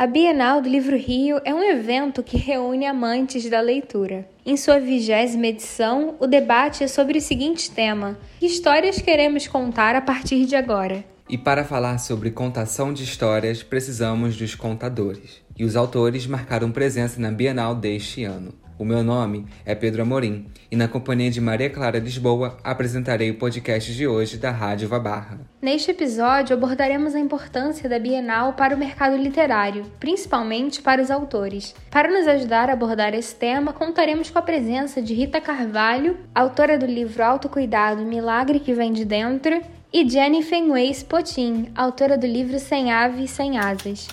A Bienal do Livro Rio é um evento que reúne amantes da leitura. Em sua vigésima edição, o debate é sobre o seguinte tema: Que histórias queremos contar a partir de agora? E para falar sobre contação de histórias, precisamos dos contadores. E os autores marcaram presença na Bienal deste ano. O meu nome é Pedro Amorim e, na companhia de Maria Clara Lisboa, apresentarei o podcast de hoje da Rádio Vabarra. Neste episódio, abordaremos a importância da Bienal para o mercado literário, principalmente para os autores. Para nos ajudar a abordar esse tema, contaremos com a presença de Rita Carvalho, autora do livro Autocuidado Milagre que Vem de Dentro, e Jenny Fenways Potin, autora do livro Sem Ave e Sem Asas.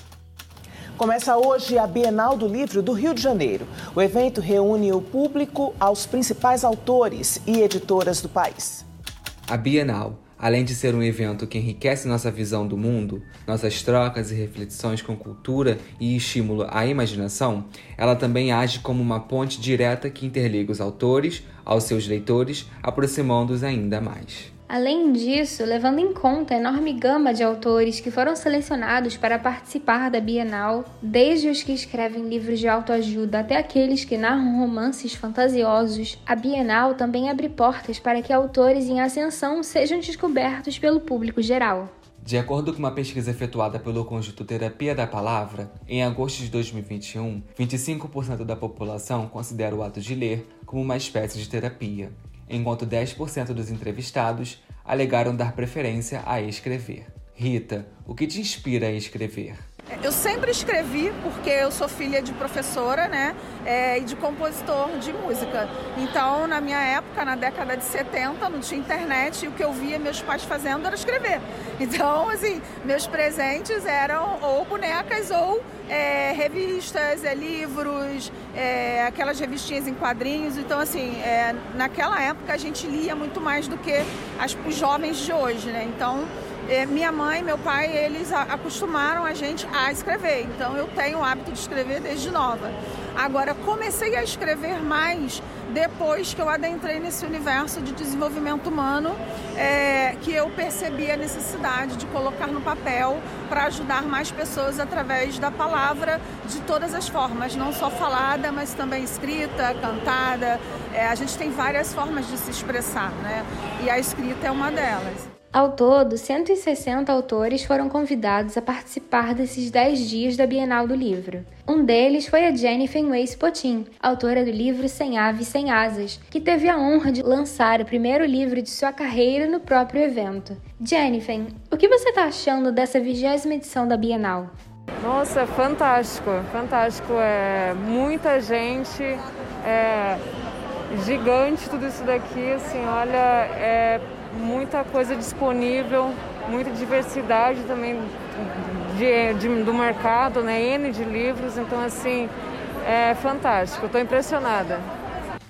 Começa hoje a Bienal do Livro do Rio de Janeiro. O evento reúne o público aos principais autores e editoras do país. A Bienal, além de ser um evento que enriquece nossa visão do mundo, nossas trocas e reflexões com cultura e estímulo à imaginação, ela também age como uma ponte direta que interliga os autores aos seus leitores, aproximando-os ainda mais. Além disso, levando em conta a enorme gama de autores que foram selecionados para participar da Bienal, desde os que escrevem livros de autoajuda até aqueles que narram romances fantasiosos, a Bienal também abre portas para que autores em ascensão sejam descobertos pelo público geral. De acordo com uma pesquisa efetuada pelo Conjunto Terapia da Palavra, em agosto de 2021, 25% da população considera o ato de ler como uma espécie de terapia, enquanto 10% dos entrevistados alegaram dar preferência a escrever. Rita, o que te inspira a escrever? Eu sempre escrevi porque eu sou filha de professora, né, é, e de compositor de música. Então, na minha época, na década de 70, não tinha internet e o que eu via meus pais fazendo era escrever. Então, assim, meus presentes eram ou bonecas ou é, revistas, é, livros, é, aquelas revistinhas em quadrinhos. Então, assim, naquela época a gente lia muito mais do que as, os jovens de hoje, né? Então, minha mãe meu pai, eles acostumaram a gente a escrever. Então eu tenho o hábito de escrever desde nova. Agora, comecei a escrever mais depois que eu adentrei nesse universo de desenvolvimento humano, é, que eu percebi a necessidade de colocar no papel para ajudar mais pessoas através da palavra de todas as formas, não só falada, mas também escrita, cantada. É, a gente tem várias formas de se expressar, né? E a escrita é uma delas. Ao todo, 160 autores foram convidados a participar desses 10 dias da Bienal do Livro. Um deles foi a Jenny Fenways Potin, autora do livro Sem Ave Sem Asas, que teve a honra de lançar o primeiro livro de sua carreira no próprio evento. Jennifer, o que você está achando dessa vigésima edição da Bienal? Nossa, fantástico, fantástico. É muita gente, é gigante tudo isso daqui, assim, olha, é muita coisa disponível, muita diversidade também de, de, do mercado, né? N de livros, então assim, é fantástico, estou impressionada.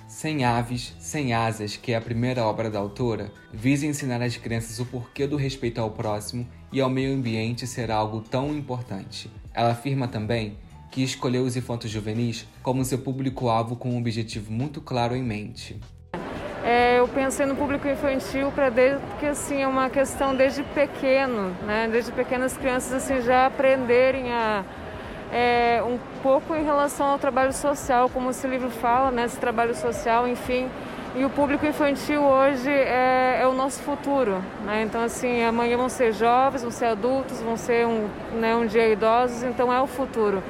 Sem Aves, Sem Asas, que é a primeira obra da autora, visa ensinar às crianças o porquê do respeito ao próximo e ao meio ambiente ser algo tão importante. Ela afirma também que escolheu os infantos juvenis como seu público-alvo com um objetivo muito claro em mente. É, eu pensei no público infantil para desde que assim é uma questão desde pequeno, né? Desde pequenas crianças assim já aprenderem a é, um pouco em relação ao trabalho social, como esse livro fala, né? Esse trabalho social, enfim. E o público infantil hoje é, é o nosso futuro, né? Então assim amanhã vão ser jovens, vão ser adultos, vão ser um, né, um dia idosos, então é o futuro.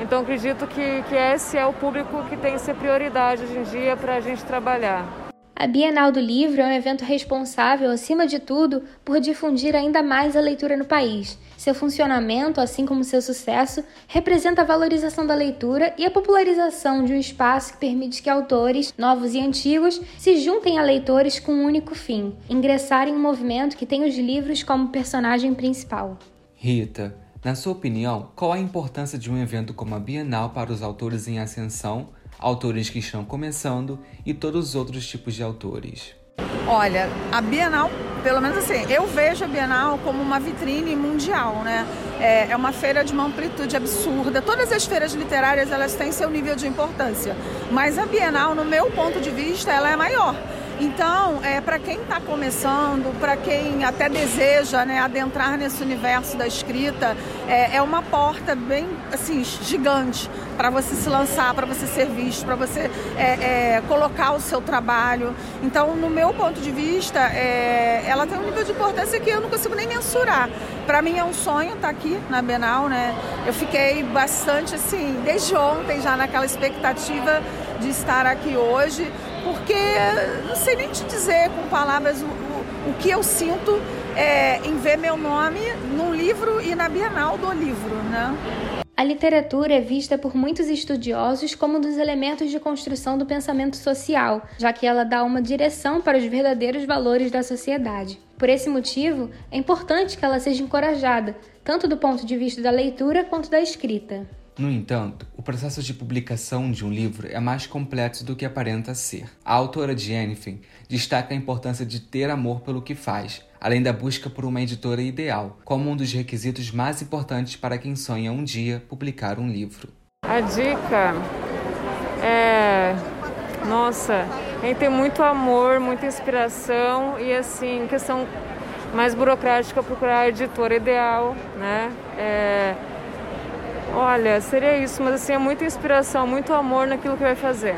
Então acredito que, que esse é o público que tem que ser prioridade hoje em dia para a gente trabalhar. A Bienal do Livro é um evento responsável, acima de tudo, por difundir ainda mais a leitura no país. Seu funcionamento, assim como seu sucesso, representa a valorização da leitura e a popularização de um espaço que permite que autores, novos e antigos, se juntem a leitores com um único fim: ingressar em um movimento que tem os livros como personagem principal. Rita, na sua opinião, qual a importância de um evento como a Bienal para os autores em ascensão? autores que estão começando e todos os outros tipos de autores? Olha, a Bienal, pelo menos assim, eu vejo a Bienal como uma vitrine mundial, né? É, é uma feira de uma amplitude absurda. Todas as feiras literárias elas têm seu nível de importância, mas a Bienal, no meu ponto de vista, ela é maior Então, é, para quem está começando, para quem até deseja né, adentrar nesse universo da escrita, é, é uma porta bem assim gigante para você se lançar, para você ser visto, para você é, é, colocar o seu trabalho. Então, no meu ponto de vista, é, ela tem um nível de importância que eu não consigo nem mensurar. Para mim é um sonho estar tá aqui na Bienal, né? Eu fiquei bastante assim, desde ontem já naquela expectativa de estar aqui hoje porque não sei nem te dizer com palavras o, o, o que eu sinto é, em ver meu nome num livro e na Bienal do livro, né? A literatura é vista por muitos estudiosos como um dos elementos de construção do pensamento social, já que ela dá uma direção para os verdadeiros valores da sociedade. Por esse motivo, é importante que ela seja encorajada, tanto do ponto de vista da leitura quanto da escrita. No entanto, o processo de publicação de um livro é mais complexo do que aparenta ser. A autora Jennifer destaca a importância de ter amor pelo que faz, além da busca por uma editora ideal, como um dos requisitos mais importantes para quem sonha um dia publicar um livro. A dica é, nossa, em ter muito amor, muita inspiração e assim, questão mais burocrática procurar a editora ideal, né? É, Olha, seria isso, mas assim, é muita inspiração, muito amor naquilo que vai fazer.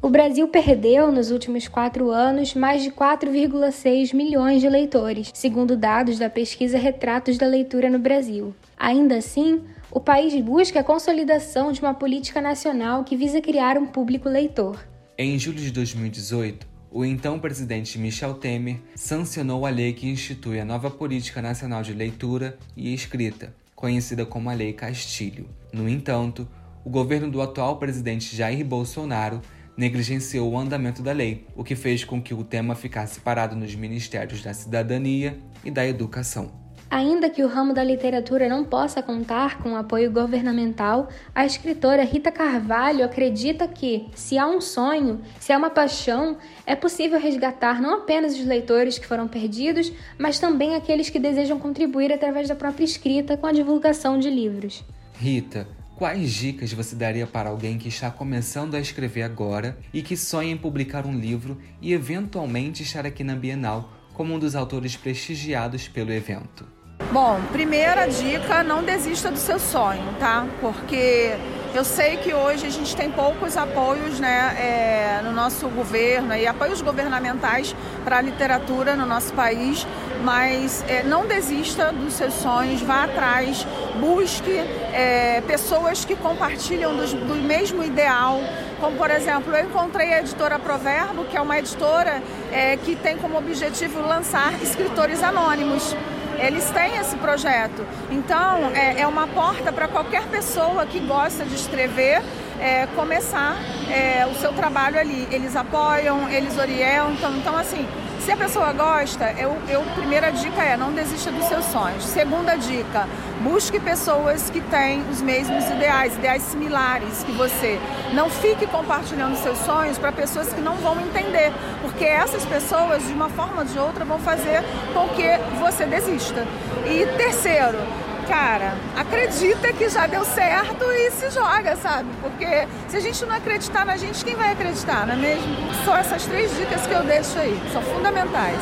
O Brasil perdeu, nos últimos quatro anos, mais de 4,6 milhões de leitores, segundo dados da pesquisa Retratos da Leitura no Brasil. Ainda assim, o país busca a consolidação de uma política nacional que visa criar um público leitor. Em julho de 2018, o então presidente Michel Temer sancionou a lei que institui a nova Política Nacional de Leitura e Escrita, conhecida como a Lei Castilho. No entanto, o governo do atual presidente Jair Bolsonaro negligenciou o andamento da lei, o que fez com que o tema ficasse parado nos ministérios da Cidadania e da Educação. Ainda que o ramo da literatura não possa contar com apoio governamental, a escritora Rita Carvalho acredita que, se há um sonho, se há uma paixão, é possível resgatar não apenas os leitores que foram perdidos, mas também aqueles que desejam contribuir através da própria escrita com a divulgação de livros. Rita, quais dicas você daria para alguém que está começando a escrever agora e que sonha em publicar um livro e eventualmente estar aqui na Bienal como um dos autores prestigiados pelo evento? Bom, primeira dica, não desista do seu sonho, tá? Porque eu sei que hoje a gente tem poucos apoios né, é, no nosso governo e apoios governamentais para a literatura no nosso país, mas é, não desista dos seus sonhos, vá atrás, busque é, pessoas que compartilham do, do mesmo ideal. Como, por exemplo, eu encontrei a editora Proverbo, que é uma editora é, que tem como objetivo lançar escritores anônimos eles têm esse projeto. Então, é, é uma porta para qualquer pessoa que gosta de escrever é, começar é, o seu trabalho ali. Eles apoiam, eles orientam. Então, assim, se a pessoa gosta, eu, eu primeira dica é não desista dos seus sonhos. Segunda dica, busque pessoas que têm os mesmos ideais, ideais similares que você. Não fique compartilhando seus sonhos para pessoas que não vão entender, porque essas pessoas, de uma forma ou de outra, vão fazer com que você desista. E terceiro, cara, acredita que já deu certo e se joga, sabe? Porque se a gente não acreditar na gente, quem vai acreditar, não é mesmo? Só essas três dicas que eu deixo aí, são fundamentais.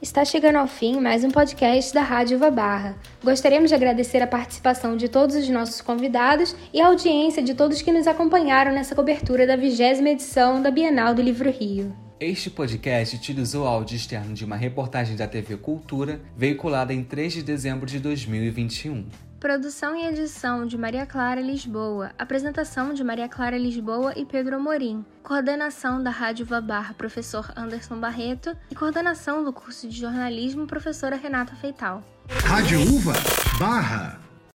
Está chegando ao fim mais um podcast da Rádio Barra. Gostaríamos de agradecer a participação de todos os nossos convidados e a audiência de todos que nos acompanharam nessa cobertura da vigésima edição da Bienal do Livro Rio. Este podcast utilizou áudio externo de uma reportagem da TV Cultura, veiculada em 3 de dezembro de 2021. Produção e edição de Maria Clara Lisboa. Apresentação de Maria Clara Lisboa e Pedro Amorim. Coordenação da Rádio Vabar, professor Anderson Barreto. E coordenação do curso de jornalismo, professora Renata Feital. Rádio Uva Barra.